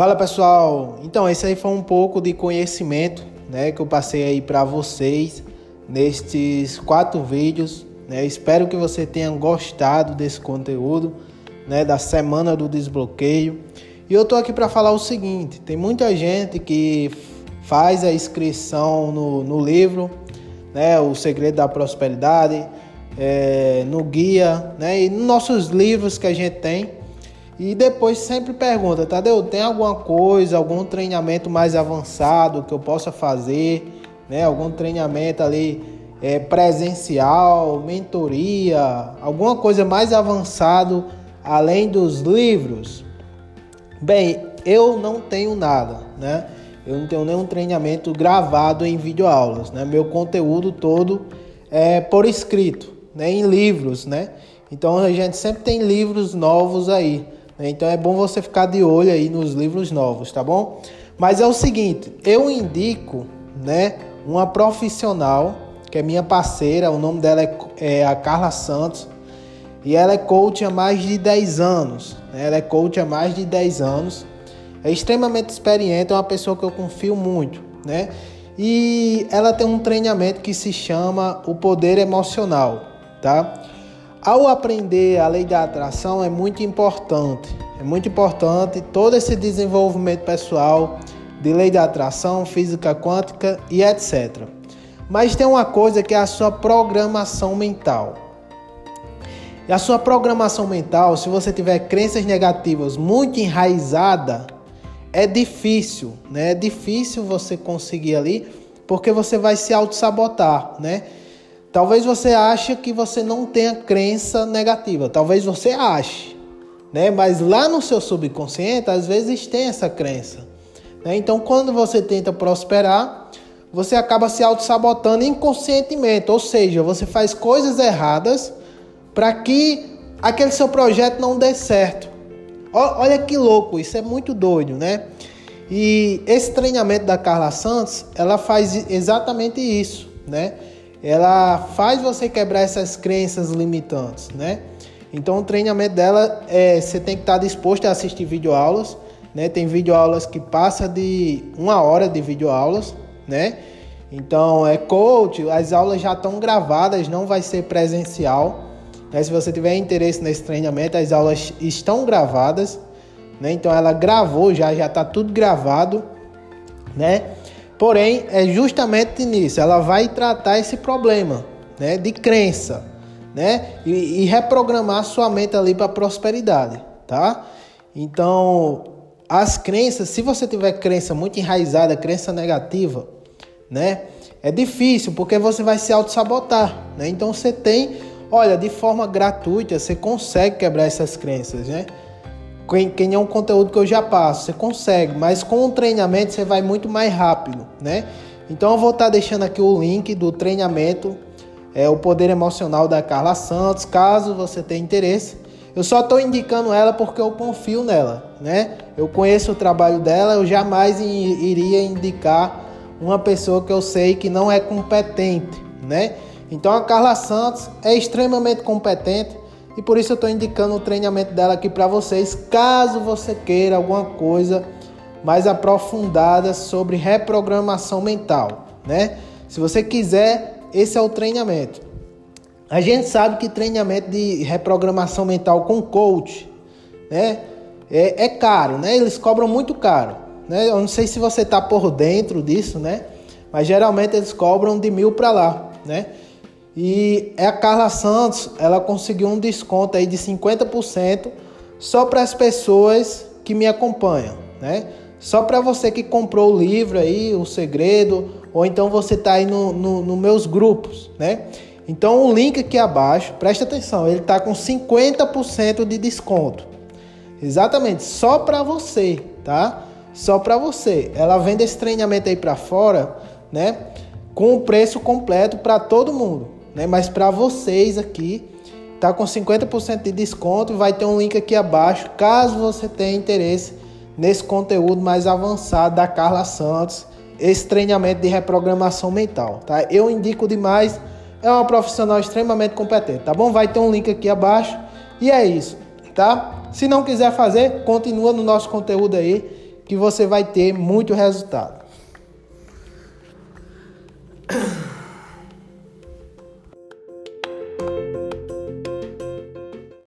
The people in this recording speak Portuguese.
Fala pessoal, então esse aí foi um pouco de conhecimento, né, que eu passei aí para vocês nestes quatro vídeos, né? Espero que você tenha gostado desse conteúdo, né, da semana do desbloqueio. E eu tô aqui para falar o seguinte: tem muita gente que faz a inscrição no, no livro, né, o segredo da prosperidade, é, no guia, né, e nos nossos livros que a gente tem e depois sempre pergunta, Tadeu, tem alguma coisa, algum treinamento mais avançado que eu possa fazer, né? Algum treinamento ali é, presencial, mentoria, alguma coisa mais avançado além dos livros? Bem, eu não tenho nada, né? Eu não tenho nenhum treinamento gravado em videoaulas, né? Meu conteúdo todo é por escrito, né? Em livros, né? Então a gente sempre tem livros novos aí. Né? Então é bom você ficar de olho aí nos livros novos, tá bom? Mas é o seguinte, eu indico, né, uma profissional que é minha parceira, o nome dela é, é a Carla Santos, e ela é coach há mais de 10 anos. Né? Ela é coach há mais de 10 anos. É extremamente experiente, é uma pessoa que eu confio muito, né? E ela tem um treinamento que se chama o poder emocional, tá? Ao aprender a lei da atração é muito importante, é muito importante todo esse desenvolvimento pessoal de lei da atração, física quântica e etc. Mas tem uma coisa que é a sua programação mental. E a sua programação mental, se você tiver crenças negativas muito enraizada, é difícil, né? É difícil você conseguir ali, porque você vai se auto-sabotar, né? Talvez você ache que você não tenha crença negativa. Talvez você ache, né? Mas lá no seu subconsciente, às vezes tem essa crença. Né? Então, quando você tenta prosperar, você acaba se auto-sabotando inconscientemente. Ou seja, você faz coisas erradas para que aquele seu projeto não dê certo. Olha que louco, isso é muito doido, né? E esse treinamento da Carla Santos, ela faz exatamente isso, né? Ela faz você quebrar essas crenças limitantes, né? Então o treinamento dela é você tem que estar disposto a assistir videoaulas, né? Tem videoaulas que passa de uma hora de videoaulas, né? Então é coach, as aulas já estão gravadas, não vai ser presencial. Né? Se você tiver interesse nesse treinamento, as aulas estão gravadas, né? Então ela gravou já, já está tudo gravado, né? Porém, é justamente nisso, ela vai tratar esse problema, né, de crença, né, e, e reprogramar sua mente ali para prosperidade, tá? Então, as crenças, se você tiver crença muito enraizada, crença negativa, né, é difícil porque você vai se auto-sabotar, né? Então você tem, olha, de forma gratuita, você consegue quebrar essas crenças, né? Quem é um conteúdo que eu já passo, você consegue, mas com o treinamento você vai muito mais rápido, né? Então eu vou estar tá deixando aqui o link do treinamento, é o poder emocional da Carla Santos, caso você tenha interesse. Eu só estou indicando ela porque eu confio nela, né? Eu conheço o trabalho dela, eu jamais iria indicar uma pessoa que eu sei que não é competente, né? Então a Carla Santos é extremamente competente e por isso eu estou indicando o treinamento dela aqui para vocês, caso você queira alguma coisa mais aprofundada sobre reprogramação mental, né? Se você quiser, esse é o treinamento. A gente sabe que treinamento de reprogramação mental com coach, né? É, é caro, né? Eles cobram muito caro, né? Eu não sei se você está por dentro disso, né? Mas geralmente eles cobram de mil para lá, né? E é a Carla Santos, ela conseguiu um desconto aí de 50% só para as pessoas que me acompanham, né? Só para você que comprou o livro aí, O Segredo, ou então você está aí nos no, no meus grupos, né? Então o link aqui abaixo, presta atenção, ele está com 50% de desconto. Exatamente, só para você, tá? Só para você. Ela vende esse treinamento aí para fora, né? Com o preço completo para todo mundo né? Mas para vocês aqui, tá com 50% de desconto, vai ter um link aqui abaixo, caso você tenha interesse nesse conteúdo mais avançado da Carla Santos, esse treinamento de reprogramação mental, tá? Eu indico demais, é uma profissional extremamente competente, tá bom? Vai ter um link aqui abaixo e é isso, tá? Se não quiser fazer, continua no nosso conteúdo aí, que você vai ter muito resultado.